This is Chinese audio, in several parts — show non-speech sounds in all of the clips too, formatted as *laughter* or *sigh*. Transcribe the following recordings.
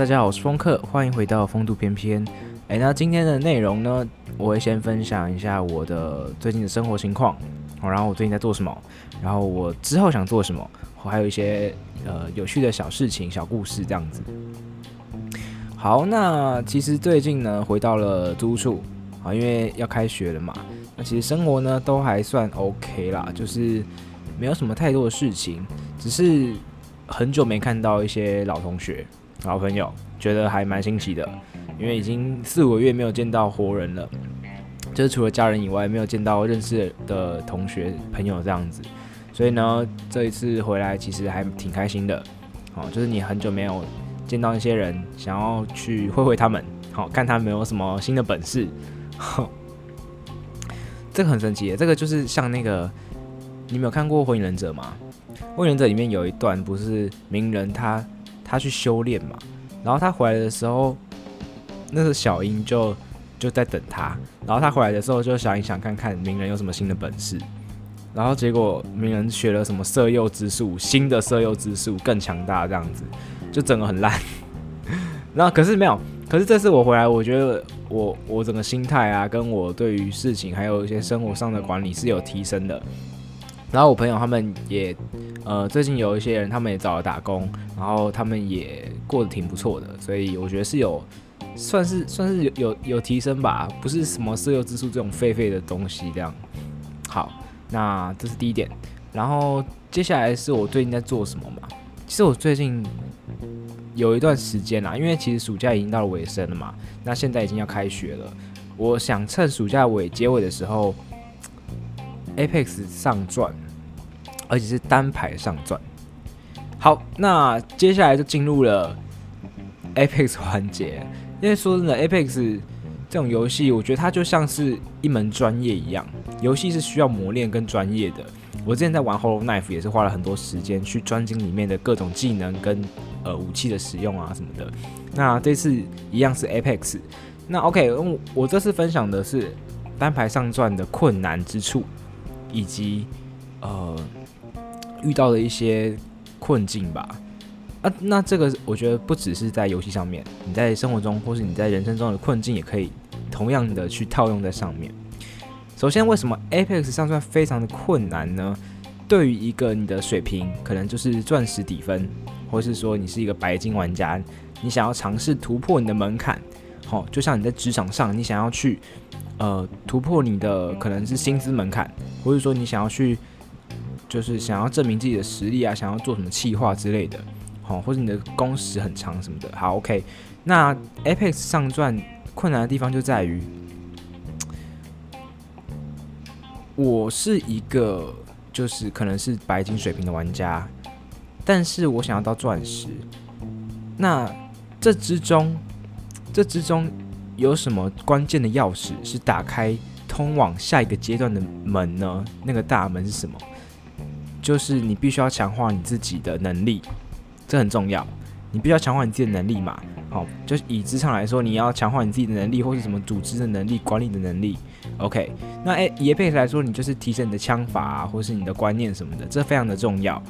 大家好，我是风客，欢迎回到风度翩翩。哎，那今天的内容呢，我会先分享一下我的最近的生活情况，然后我最近在做什么，然后我之后想做什么，我还有一些呃有趣的小事情、小故事这样子。好，那其实最近呢，回到了租处啊，因为要开学了嘛。那其实生活呢都还算 OK 啦，就是没有什么太多的事情，只是很久没看到一些老同学。好朋友觉得还蛮新奇的，因为已经四五个月没有见到活人了，就是除了家人以外，没有见到认识的同学朋友这样子，所以呢，这一次回来其实还挺开心的。好，就是你很久没有见到一些人，想要去会会他们，好看他们有什么新的本事。这个很神奇，这个就是像那个，你没有看过《火影忍者》吗？《火影忍者》里面有一段不是鸣人他。他去修炼嘛，然后他回来的时候，那个小樱就就在等他。然后他回来的时候就想一想，看看鸣人有什么新的本事。然后结果鸣人学了什么色诱之术，新的色诱之术更强大，这样子就整个很烂。*laughs* 然后可是没有，可是这次我回来，我觉得我我整个心态啊，跟我对于事情还有一些生活上的管理是有提升的。然后我朋友他们也，呃，最近有一些人他们也找了打工，然后他们也过得挺不错的，所以我觉得是有，算是算是有有有提升吧，不是什么色诱之术这种废废的东西这样。好，那这是第一点。然后接下来是我最近在做什么嘛？其实我最近有一段时间啦，因为其实暑假已经到了尾声了嘛，那现在已经要开学了，我想趁暑假尾结尾的时候。Apex 上钻，而且是单排上钻。好，那接下来就进入了 Apex 环节。因为说真的，Apex 这种游戏，我觉得它就像是一门专业一样。游戏是需要磨练跟专业的。我之前在玩 Hollow Knife 也是花了很多时间去专精里面的各种技能跟呃武器的使用啊什么的。那这次一样是 Apex。那 OK，我这次分享的是单排上钻的困难之处。以及呃遇到的一些困境吧，啊，那这个我觉得不只是在游戏上面，你在生活中或是你在人生中的困境也可以同样的去套用在上面。首先，为什么 Apex 上钻非常的困难呢？对于一个你的水平可能就是钻石底分，或是说你是一个白金玩家，你想要尝试突破你的门槛，好，就像你在职场上，你想要去。呃，突破你的可能是薪资门槛，或者说你想要去，就是想要证明自己的实力啊，想要做什么企划之类的，好，或者你的工时很长什么的。好，OK，那 Apex 上钻困难的地方就在于，我是一个就是可能是白金水平的玩家，但是我想要到钻石，那这之中，这之中。有什么关键的钥匙是打开通往下一个阶段的门呢？那个大门是什么？就是你必须要强化你自己的能力，这很重要。你必须要强化你自己的能力嘛。好，就是以职场来说，你要强化你自己的能力，或是什么组织的能力、管理的能力。OK，那诶，以 Apex 来说，你就是提升你的枪法啊，或是你的观念什么的，这非常的重要。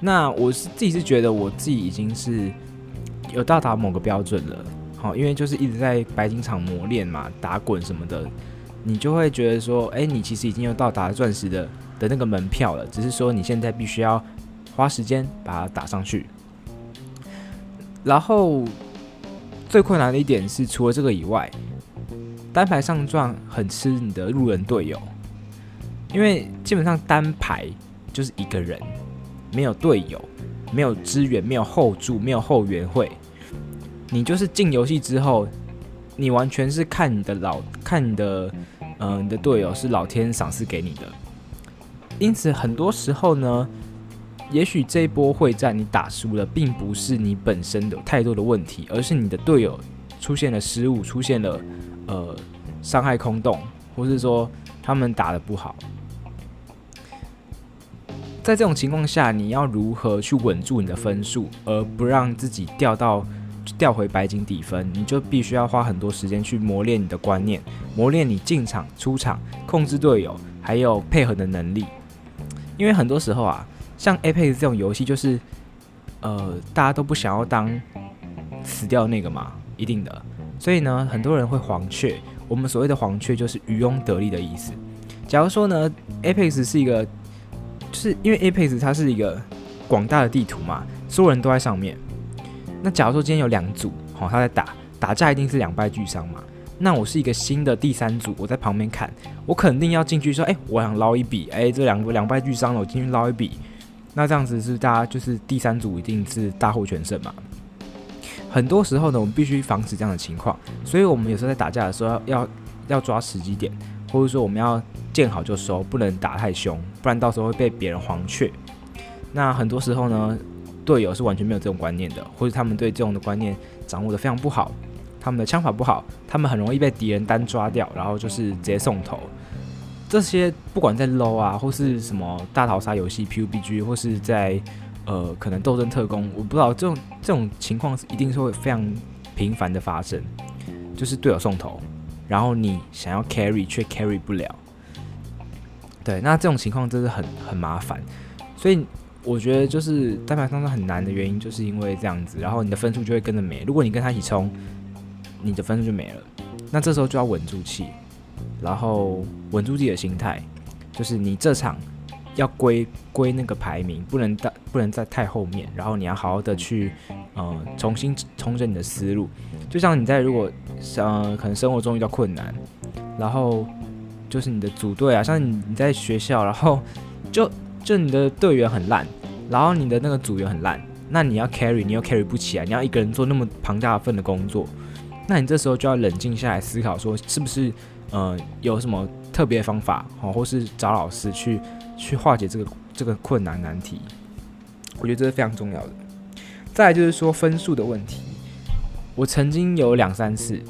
那我是自己是觉得我自己已经是有到达某个标准了。好，因为就是一直在白金场磨练嘛，打滚什么的，你就会觉得说，哎，你其实已经有到达钻石的的那个门票了，只是说你现在必须要花时间把它打上去。然后最困难的一点是，除了这个以外，单排上钻很吃你的路人队友，因为基本上单排就是一个人，没有队友，没有支援，没有后助，没有后援会。你就是进游戏之后，你完全是看你的老看你的，嗯、呃，你的队友是老天赏赐给你的。因此，很多时候呢，也许这一波会战你打输了，并不是你本身有太多的问题，而是你的队友出现了失误，出现了呃伤害空洞，或是说他们打得不好。在这种情况下，你要如何去稳住你的分数，而不让自己掉到？掉回白金底分，你就必须要花很多时间去磨练你的观念，磨练你进场、出场、控制队友，还有配合的能力。因为很多时候啊，像 Apex 这种游戏，就是呃，大家都不想要当死掉那个嘛，一定的。所以呢，很多人会黄雀。我们所谓的黄雀就是渔翁得利的意思。假如说呢，Apex 是一个，就是因为 Apex 它是一个广大的地图嘛，所有人都在上面。那假如说今天有两组，好，他在打，打架一定是两败俱伤嘛。那我是一个新的第三组，我在旁边看，我肯定要进去说，哎，我想捞一笔，哎，这两两败俱伤了，我进去捞一笔。那这样子是大家就是第三组一定是大获全胜嘛。很多时候呢，我们必须防止这样的情况，所以我们有时候在打架的时候要要，要抓时机点，或者说我们要见好就收，不能打太凶，不然到时候会被别人黄雀。那很多时候呢，队友是完全没有这种观念的，或者他们对这种的观念掌握的非常不好。他们的枪法不好，他们很容易被敌人单抓掉，然后就是直接送头。这些不管在 low 啊，或是什么大逃杀游戏 PUBG，或是在呃可能斗争特工，我不知道这种这种情况一定是会非常频繁的发生，就是队友送头，然后你想要 carry 却 carry 不了。对，那这种情况真的很很麻烦，所以我觉得就是单排上装很难的原因，就是因为这样子，然后你的分数就会跟着没。如果你跟他一起冲。你的分数就没了，那这时候就要稳住气，然后稳住自己的心态，就是你这场要归归那个排名，不能在不能在太后面，然后你要好好的去呃重新重整你的思路，就像你在如果呃可能生活中遇到困难，然后就是你的组队啊，像你你在学校，然后就就你的队员很烂，然后你的那个组员很烂，那你要 carry 你又 carry 不起来，你要一个人做那么庞大份的工作。那你这时候就要冷静下来思考，说是不是呃有什么特别方法，哦，或是找老师去去化解这个这个困难难题。我觉得这是非常重要的。再就是说分数的问题，我曾经有两三次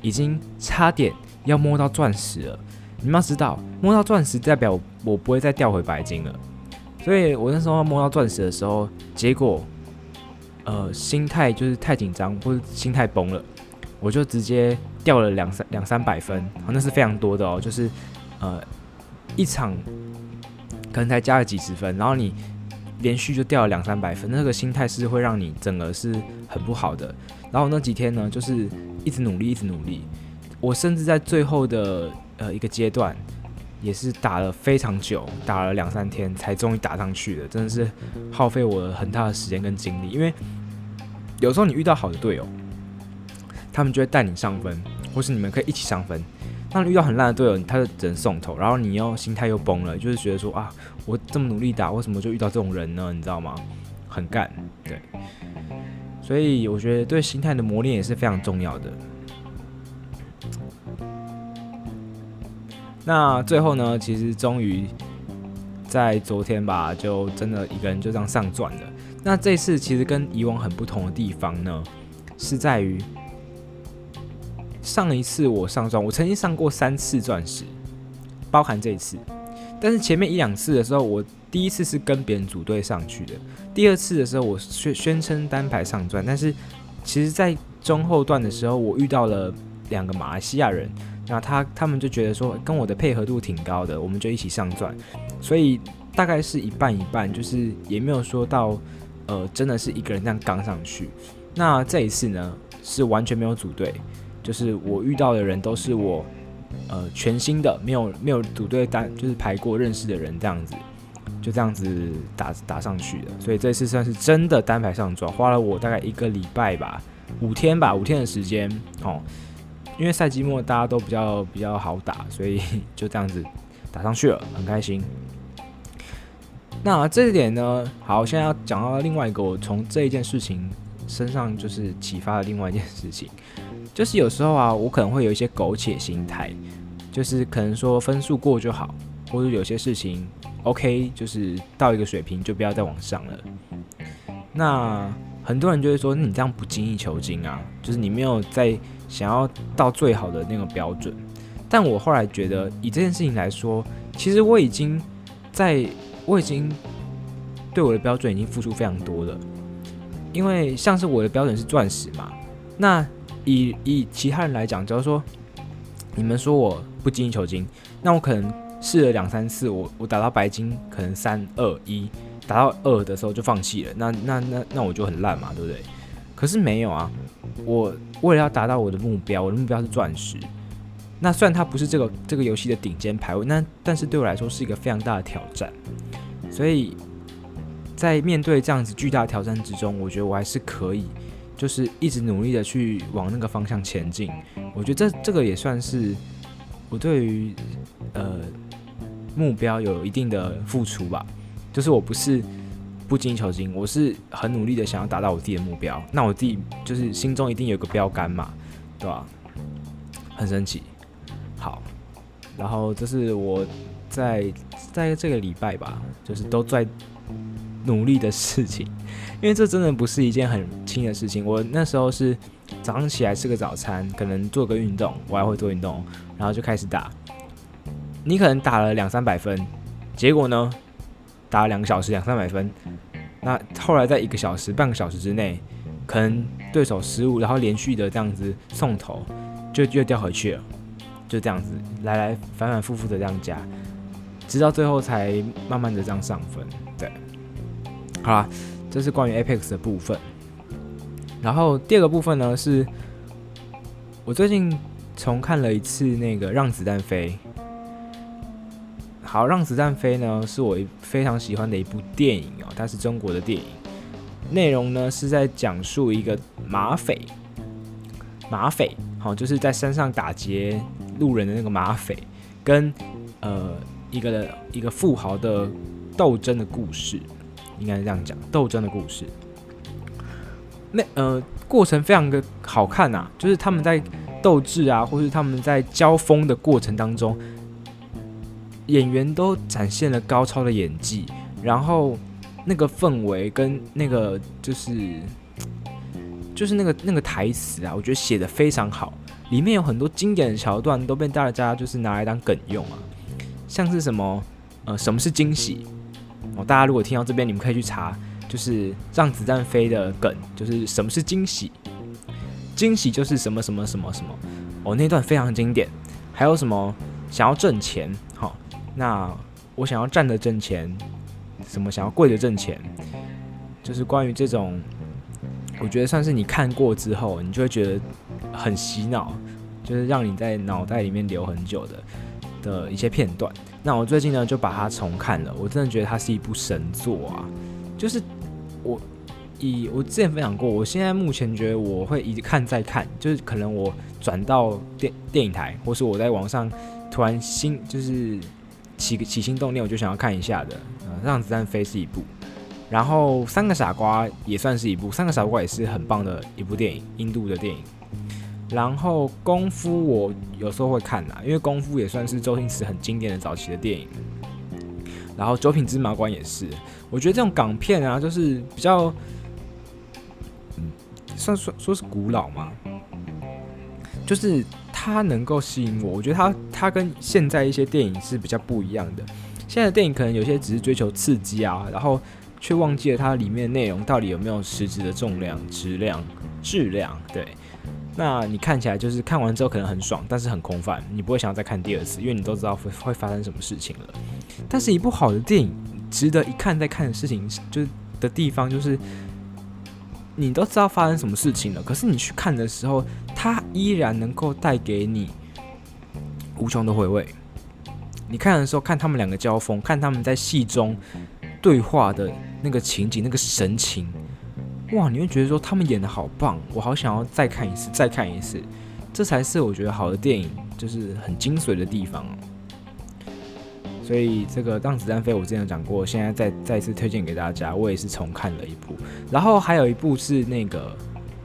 已经差点要摸到钻石了。你们要知道，摸到钻石代表我，不会再掉回白金了。所以我那时候摸到钻石的时候，结果呃心态就是太紧张，或者心态崩了。我就直接掉了两三两三百分，那是非常多的哦。就是，呃，一场可能才加了几十分，然后你连续就掉了两三百分，那个心态是会让你整个是很不好的。然后那几天呢，就是一直努力，一直努力。我甚至在最后的呃一个阶段，也是打了非常久，打了两三天才终于打上去的，真的是耗费我很大的时间跟精力。因为有时候你遇到好的队友。他们就会带你上分，或是你们可以一起上分。当你遇到很烂的队友，他就只能送头，然后你又心态又崩了，就是觉得说啊，我这么努力打，为什么就遇到这种人呢？你知道吗？很干，对。所以我觉得对心态的磨练也是非常重要的。那最后呢，其实终于在昨天吧，就真的一个人就这样上钻了。那这次其实跟以往很不同的地方呢，是在于。上一次我上钻，我曾经上过三次钻石，包含这一次。但是前面一两次的时候，我第一次是跟别人组队上去的，第二次的时候我宣宣称单排上钻。但是其实，在中后段的时候，我遇到了两个马来西亚人，那他他们就觉得说跟我的配合度挺高的，我们就一起上钻。所以大概是一半一半，就是也没有说到呃真的是一个人这样刚上去。那这一次呢，是完全没有组队。就是我遇到的人都是我，呃，全新的，没有没有组队单，就是排过认识的人这样子，就这样子打打上去的。所以这次算是真的单排上装，花了我大概一个礼拜吧，五天吧，五天的时间哦。因为赛季末大家都比较比较好打，所以 *laughs* 就这样子打上去了，很开心。那这一点呢，好，现在要讲到另外一个，我从这一件事情身上就是启发了另外一件事情。就是有时候啊，我可能会有一些苟且心态，就是可能说分数过就好，或者有些事情 OK，就是到一个水平就不要再往上了。那很多人就会说，你这样不精益求精啊，就是你没有在想要到最好的那个标准。但我后来觉得，以这件事情来说，其实我已经在，我已经对我的标准已经付出非常多了。因为像是我的标准是钻石嘛，那。以以其他人来讲，假如说你们说我不精益求精，那我可能试了两三次，我我打到白金可能三二一，打到二的时候就放弃了，那那那那我就很烂嘛，对不对？可是没有啊，我为了要达到我的目标，我的目标是钻石。那虽然它不是这个这个游戏的顶尖排位，那但是对我来说是一个非常大的挑战。所以在面对这样子巨大挑战之中，我觉得我还是可以，就是一直努力的去往那个方向前进。我觉得这这个也算是我对于呃目标有一定的付出吧。就是我不是不精益求精，我是很努力的想要达到我自己的目标。那我自己就是心中一定有个标杆嘛，对吧？很神奇。好，然后这是我在在这个礼拜吧，就是都在努力的事情，因为这真的不是一件很轻的事情。我那时候是早上起来吃个早餐，可能做个运动，我还会做运动，然后就开始打。你可能打了两三百分，结果呢，打了两个小时两三百分，那后来在一个小时半个小时之内，可能对手失误，然后连续的这样子送头，就又掉回去了。就这样子来来反反复复的这样加，直到最后才慢慢的这样上分。对，好啦，这是关于 Apex 的部分。然后第二个部分呢，是我最近重看了一次那个《让子弹飞》。好，《让子弹飞》呢是我非常喜欢的一部电影哦，它是中国的电影，内容呢是在讲述一个马匪，马匪好，就是在山上打劫。路人的那个马匪，跟呃一个一个富豪的斗争的故事，应该是这样讲，斗争的故事。那呃过程非常的好看、啊，就是他们在斗智啊，或是他们在交锋的过程当中，演员都展现了高超的演技，然后那个氛围跟那个就是就是那个那个台词啊，我觉得写的非常好。里面有很多经典的桥段都被大家就是拿来当梗用啊，像是什么呃什么是惊喜哦，大家如果听到这边，你们可以去查，就是让子弹飞的梗，就是什么是惊喜，惊喜就是什么什么什么什么哦，那段非常经典。还有什么想要挣钱，好，那我想要站着挣钱，什么想要跪着挣钱，就是关于这种，我觉得算是你看过之后，你就会觉得。很洗脑，就是让你在脑袋里面留很久的的一些片段。那我最近呢就把它重看了，我真的觉得它是一部神作啊！就是我以我之前分享过，我现在目前觉得我会一看再看，就是可能我转到电电影台，或是我在网上突然心就是起起心动念，我就想要看一下的。呃，让子弹飞是一部，然后三个傻瓜也算是一部，三个傻瓜也是很棒的一部电影，印度的电影。然后功夫我有时候会看啦，因为功夫也算是周星驰很经典的早期的电影。然后九品芝麻官也是，我觉得这种港片啊，就是比较，嗯，算说说是古老嘛，就是它能够吸引我。我觉得它它跟现在一些电影是比较不一样的。现在的电影可能有些只是追求刺激啊，然后却忘记了它里面的内容到底有没有实质的重量、质量、质量，对。那你看起来就是看完之后可能很爽，但是很空泛，你不会想要再看第二次，因为你都知道会会发生什么事情了。但是一部好的电影，值得一看再看的事情，就是的地方就是，你都知道发生什么事情了，可是你去看的时候，它依然能够带给你无穷的回味。你看的时候，看他们两个交锋，看他们在戏中对话的那个情景，那个神情。哇，你会觉得说他们演得好棒，我好想要再看一次，再看一次，这才是我觉得好的电影，就是很精髓的地方。所以这个《让子弹飞》我之前有讲过，现在再再次推荐给大家，我也是重看了一部。然后还有一部是那个《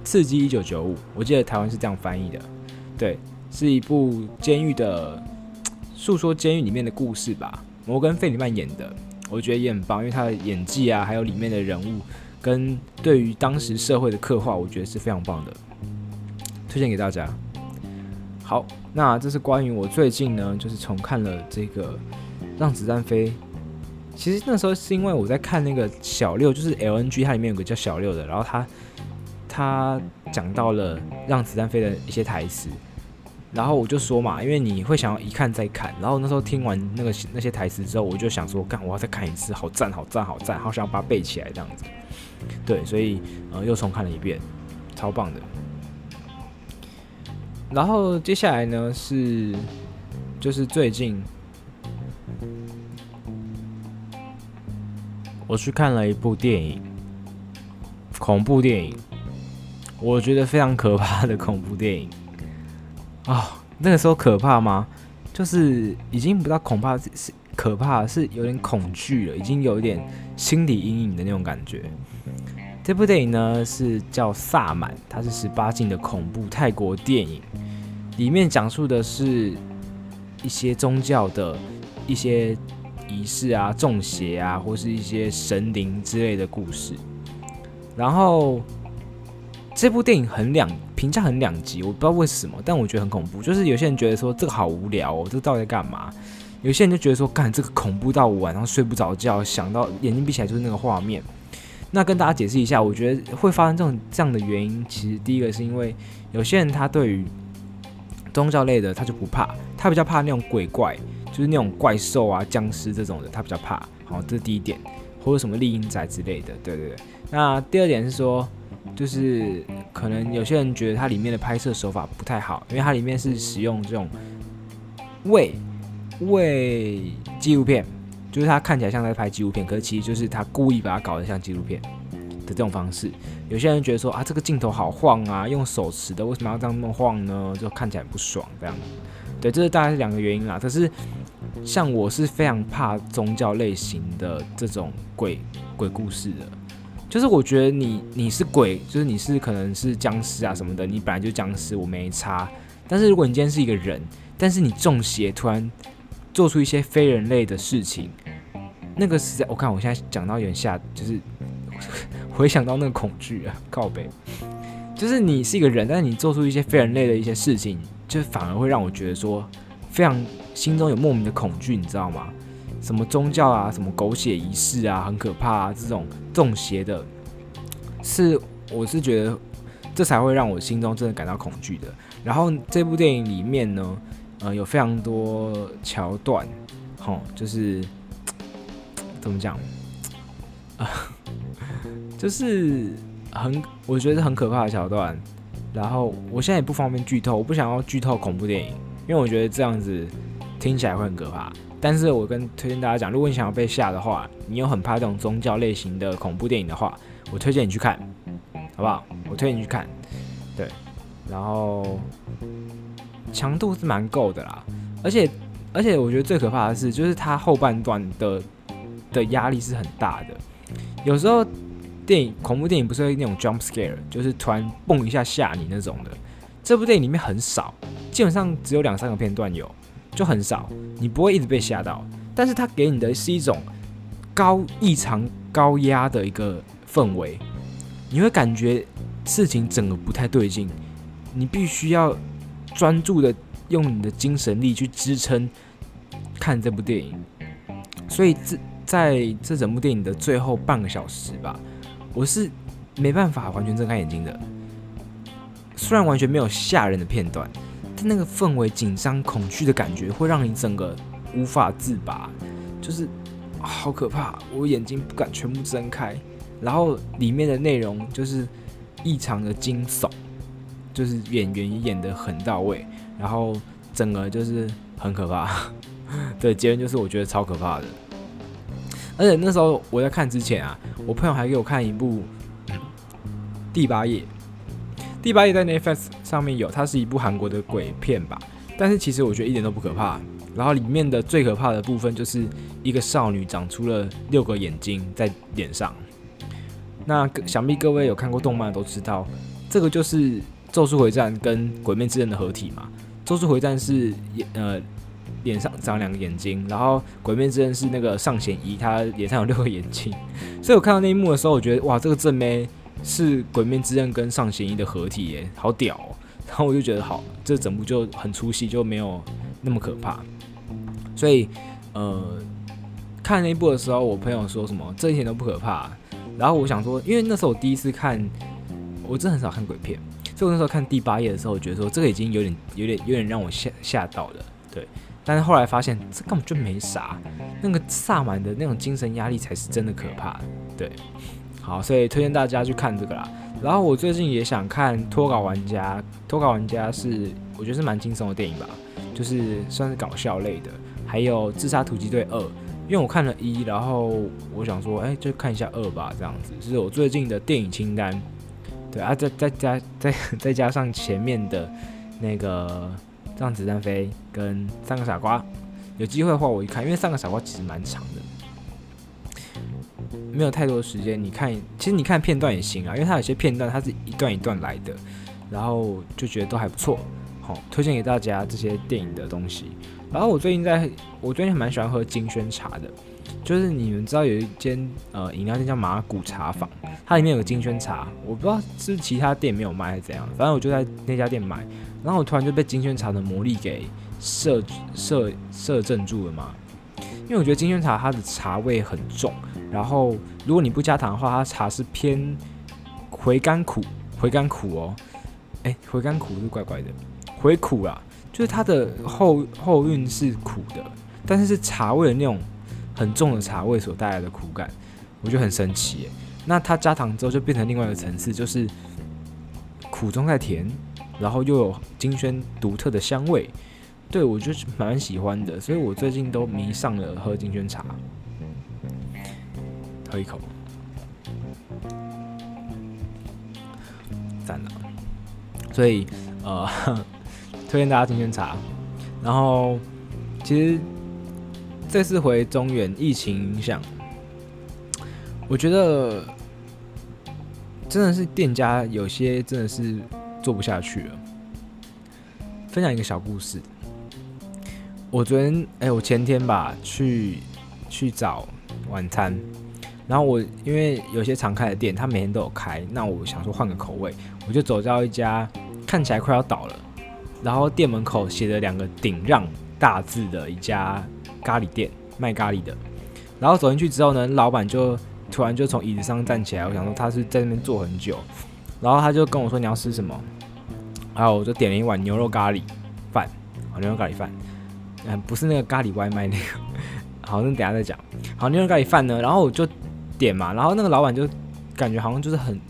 刺激一九九五》，我记得台湾是这样翻译的，对，是一部监狱的，诉说监狱里面的故事吧。摩根·费里曼演的，我觉得也很棒，因为他的演技啊，还有里面的人物。跟对于当时社会的刻画，我觉得是非常棒的，推荐给大家。好，那这是关于我最近呢，就是重看了这个《让子弹飞》。其实那时候是因为我在看那个小六，就是 LNG，它里面有个叫小六的，然后他他讲到了《让子弹飞》的一些台词，然后我就说嘛，因为你会想要一看再看，然后那时候听完那个那些台词之后，我就想说，干，我要再看一次，好赞，好赞，好赞，好想把它背起来这样子。对，所以呃又重看了一遍，超棒的。然后接下来呢是，就是最近我去看了一部电影，恐怖电影，我觉得非常可怕的恐怖电影、哦！那个时候可怕吗？就是已经不知道恐怕是可怕，是有点恐惧了，已经有一点心理阴影的那种感觉。这部电影呢是叫《萨满》，它是十八禁的恐怖泰国电影，里面讲述的是一些宗教的一些仪式啊、中邪啊，或是一些神灵之类的故事。然后这部电影很两评价很两极，我不知道为什么，但我觉得很恐怖。就是有些人觉得说这个好无聊哦，这个到底在干嘛？有些人就觉得说，干这个恐怖到我晚上睡不着觉，想到眼睛闭起来就是那个画面。那跟大家解释一下，我觉得会发生这种这样的原因，其实第一个是因为有些人他对于宗教类的他就不怕，他比较怕那种鬼怪，就是那种怪兽啊、僵尸这种的，他比较怕。好，这是第一点，或者什么厉阴宅之类的，对对对。那第二点是说，就是可能有些人觉得它里面的拍摄手法不太好，因为它里面是使用这种伪伪纪录片。就是他看起来像在拍纪录片，可是其实就是他故意把它搞得像纪录片的这种方式。有些人觉得说啊，这个镜头好晃啊，用手持的为什么要这样那么晃呢？就看起来不爽这样。对，这是大概是两个原因啦。可是像我是非常怕宗教类型的这种鬼鬼故事的，就是我觉得你你是鬼，就是你是可能是僵尸啊什么的，你本来就僵尸，我没差。但是如果你今天是一个人，但是你中邪突然。做出一些非人类的事情，那个实在，我看我现在讲到有点吓，就是 *laughs* 回想到那个恐惧啊，靠北，就是你是一个人，但是你做出一些非人类的一些事情，就反而会让我觉得说，非常心中有莫名的恐惧，你知道吗？什么宗教啊，什么狗血仪式啊，很可怕啊，这种中邪的，是我是觉得这才会让我心中真的感到恐惧的。然后这部电影里面呢。呃，有非常多桥段，吼，就是怎么讲啊、就是很我觉得很可怕的桥段。然后我现在也不方便剧透，我不想要剧透恐怖电影，因为我觉得这样子听起来会很可怕。但是我跟推荐大家讲，如果你想要被吓的话，你又很怕这种宗教类型的恐怖电影的话，我推荐你去看，好不好？我推荐你去看，对，然后。强度是蛮够的啦，而且而且我觉得最可怕的是，就是它后半段的的压力是很大的。有时候电影恐怖电影不是那种 jump scare，就是突然蹦一下吓你那种的。这部电影里面很少，基本上只有两三个片段有，就很少，你不会一直被吓到。但是它给你的是一种高异常高压的一个氛围，你会感觉事情整个不太对劲，你必须要。专注的用你的精神力去支撑看这部电影，所以这在这整部电影的最后半个小时吧，我是没办法完全睁开眼睛的。虽然完全没有吓人的片段，那个氛围紧张、恐惧的感觉会让你整个无法自拔，就是好可怕，我眼睛不敢全部睁开。然后里面的内容就是异常的惊悚。就是演员演得很到位，然后整个就是很可怕。*laughs* 对，结论就是我觉得超可怕的。而且那时候我在看之前啊，我朋友还给我看一部《第八页》。《第八页》在 Netflix 上面有，它是一部韩国的鬼片吧。但是其实我觉得一点都不可怕。然后里面的最可怕的部分就是一个少女长出了六个眼睛在脸上。那想必各位有看过动漫都知道，这个就是。《咒术回战》跟《鬼灭之刃》的合体嘛，《咒术回战》是呃脸上长两个眼睛，然后《鬼灭之刃》是那个上弦一，他脸上有六个眼睛。所以我看到那一幕的时候，我觉得哇，这个正妹是《鬼面之刃》跟上弦一的合体耶，好屌！*laughs* 然后我就觉得好，这整部就很出戏，就没有那么可怕。所以呃，看那一部的时候，我朋友说什么这一点都不可怕。然后我想说，因为那时候我第一次看，我真的很少看鬼片。就那时候看第八页的时候，我觉得说这个已经有点、有点、有点让我吓吓到了，对。但是后来发现这根本就没啥，那个萨满的那种精神压力才是真的可怕，对。好，所以推荐大家去看这个啦。然后我最近也想看《脱稿玩家》，《脱稿玩家》是我觉得是蛮轻松的电影吧，就是算是搞笑类的。还有《自杀突击队二》，因为我看了一，然后我想说，哎，就看一下二吧，这样子。是我最近的电影清单。对啊，再再加再 *laughs* 再加上前面的那个《让子弹飞》跟《三个傻瓜》，有机会的话我一看，因为《三个傻瓜》其实蛮长的。没有太多时间，你看，其实你看片段也行啊，因为它有些片段它是一段一段来的，然后就觉得都还不错，好，推荐给大家这些电影的东西。然后我最近在，我最近蛮喜欢喝金萱茶的，就是你们知道有一间呃饮料店叫麻古茶坊，它里面有个金萱茶，我不知道是不是其他店没有卖还是怎样，反正我就在那家店买，然后我突然就被金萱茶的魔力给摄摄摄镇住了嘛，因为我觉得金萱茶它的茶味很重。然后，如果你不加糖的话，它茶是偏回甘苦，回甘苦哦。哎，回甘苦是怪怪的，回苦啦，就是它的后后韵是苦的，但是是茶味的那种很重的茶味所带来的苦感，我觉得很神奇耶。那它加糖之后就变成另外一个层次，就是苦中带甜，然后又有金萱独特的香味，对，我就是蛮喜欢的，所以我最近都迷上了喝金萱茶。喝一口，赞了。所以呃，推荐大家今天茶。然后，其实这次回中原疫情影响，我觉得真的是店家有些真的是做不下去了。分享一个小故事，我昨天哎、我前天吧去去找晚餐。然后我因为有些常开的店，他每天都有开，那我想说换个口味，我就走到一家看起来快要倒了，然后店门口写着两个顶让大字的一家咖喱店，卖咖喱的。然后走进去之后呢，老板就突然就从椅子上站起来，我想说他是在那边坐很久，然后他就跟我说，你要吃什么？然后我就点了一碗牛肉咖喱饭，啊，牛肉咖喱饭，嗯，不是那个咖喱外卖那个，*laughs* 好，那等下再讲。好，牛肉咖喱饭呢，然后我就。点嘛，然后那个老板就感觉好像就是很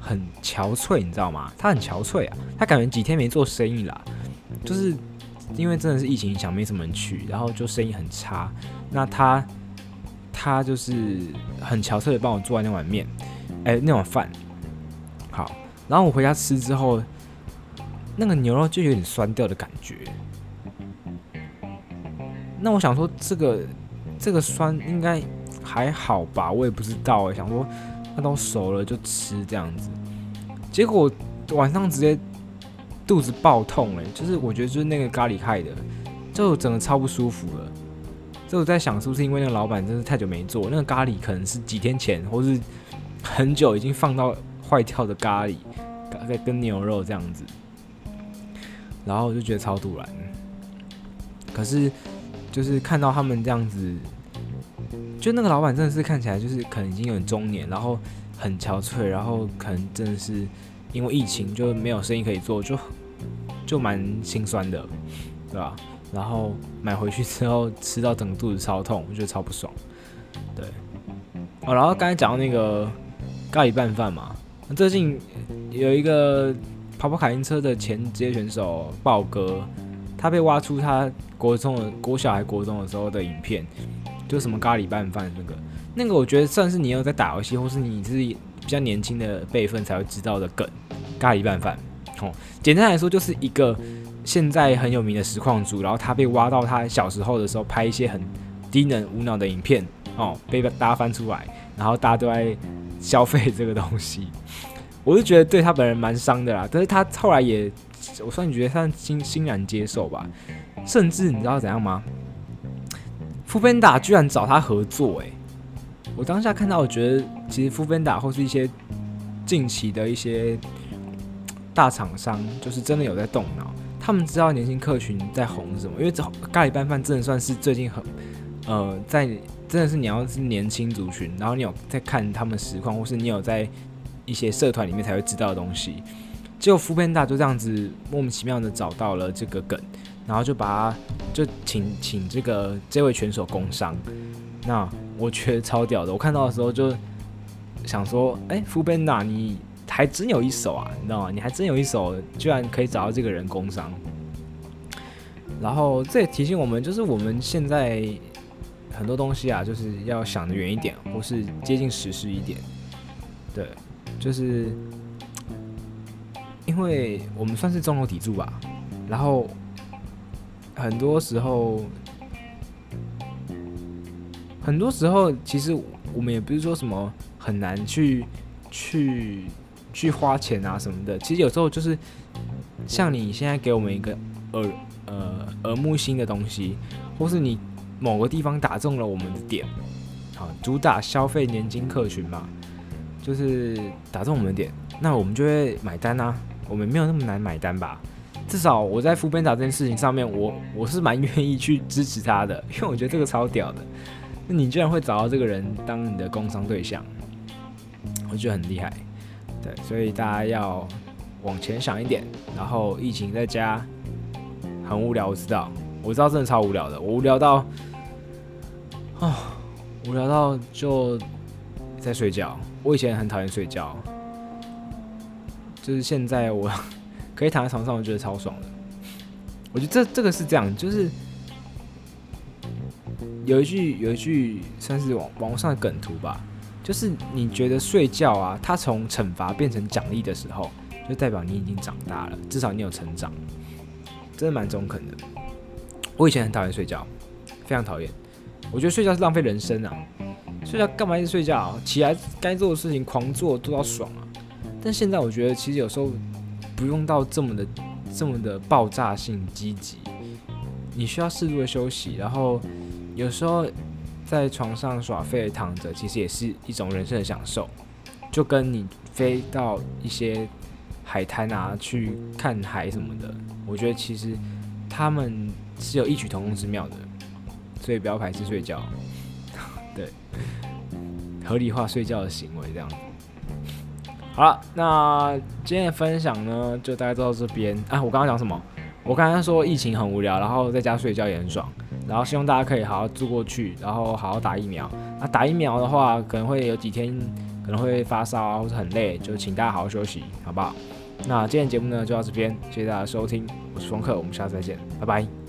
很憔悴，你知道吗？他很憔悴啊，他感觉几天没做生意啦，就是因为真的是疫情影响，没什么人去，然后就生意很差。那他他就是很憔悴的帮我做完那碗面，哎，那碗饭好，然后我回家吃之后，那个牛肉就有点酸掉的感觉。那我想说，这个这个酸应该。还好吧，我也不知道哎，想说那都熟了就吃这样子，结果晚上直接肚子爆痛哎，就是我觉得就是那个咖喱害的，就整个超不舒服了。就我在想是不是因为那个老板真是太久没做，那个咖喱可能是几天前或是很久已经放到坏掉的咖喱，跟跟牛肉这样子，然后我就觉得超突然。可是就是看到他们这样子。就那个老板真的是看起来就是可能已经有点中年，然后很憔悴，然后可能真的是因为疫情就没有生意可以做，就就蛮心酸的，对吧？然后买回去之后吃到整个肚子超痛，我觉得超不爽。对，哦，然后刚才讲到那个咖喱拌饭嘛，最近有一个跑跑卡丁车的前职业选手豹哥，他被挖出他国中的国小还国中的时候的影片。就什么咖喱拌饭那个，那个我觉得算是你有在打游戏，或是你是比较年轻的辈分才会知道的梗。咖喱拌饭，哦，简单来说就是一个现在很有名的实况主，然后他被挖到他小时候的时候拍一些很低能无脑的影片，哦，被大家翻出来，然后大家都在消费这个东西，*laughs* 我就觉得对他本人蛮伤的啦。但是他后来也，我算你觉得他欣欣然接受吧，甚至你知道怎样吗？foodpanda 居然找他合作哎！我当下看到，我觉得其实 foodpanda 或是一些近期的一些大厂商，就是真的有在动脑。他们知道年轻客群在红什么，因为这咖喱拌饭真的算是最近很呃，在真的是你要是年轻族群，然后你有在看他们实况，或是你有在一些社团里面才会知道的东西。结果 foodpanda 就这样子莫名其妙的找到了这个梗。然后就把他就请请这个这位选手工伤，那我觉得超屌的。我看到的时候就想说，哎，foodpanda 你还真有一手啊，你知道吗？你还真有一手，居然可以找到这个人工伤。然后这也提醒我们，就是我们现在很多东西啊，就是要想的远一点，或是接近实事一点。对，就是因为我们算是中流砥柱吧。然后很多时候，很多时候其实我们也不是说什么很难去去去花钱啊什么的。其实有时候就是像你现在给我们一个耳呃耳目新的东西，或是你某个地方打中了我们的点，好，主打消费年轻客群嘛，就是打中我们的点，那我们就会买单啊。我们没有那么难买单吧？至少我在 foodpanda 这件事情上面，我我是蛮愿意去支持他的，*laughs* 因为我觉得这个超屌的。那你居然会找到这个人当你的工商对象，我觉得很厉害。对，所以大家要往前想一点。然后疫情在家很无聊，我知道，我知道真的超无聊的，我无聊到啊、哦，无聊到就在睡觉。我以前很讨厌睡觉，就是现在我。可以躺在床上，我觉得超爽的。我觉得这这个是这样，就是有一句有一句算是网网络上的梗图吧，就是你觉得睡觉啊，它从惩罚变成奖励的时候，就代表你已经长大了，至少你有成长，真的蛮中肯的。我以前很讨厌睡觉，非常讨厌，我觉得睡觉是浪费人生啊，睡觉干嘛一直睡觉啊？起来该做的事情狂做，做到爽啊。但现在我觉得其实有时候。不用到这么的这么的爆炸性积极，你需要适度的休息，然后有时候在床上耍废躺着，其实也是一种人生的享受。就跟你飞到一些海滩啊去看海什么的，我觉得其实他们是有异曲同工之妙的，所以不要排斥睡觉，*laughs* 对，合理化睡觉的行为这样子。好了，那今天的分享呢，就大概到这边啊。我刚刚讲什么？我刚刚说疫情很无聊，然后在家睡觉也很爽，然后希望大家可以好好住过去，然后好好打疫苗。那打疫苗的话，可能会有几天可能会发烧啊，或者很累，就请大家好好休息，好不好？那今天节目呢就到这边，谢谢大家收听，我是风客，我们下次再见，拜拜。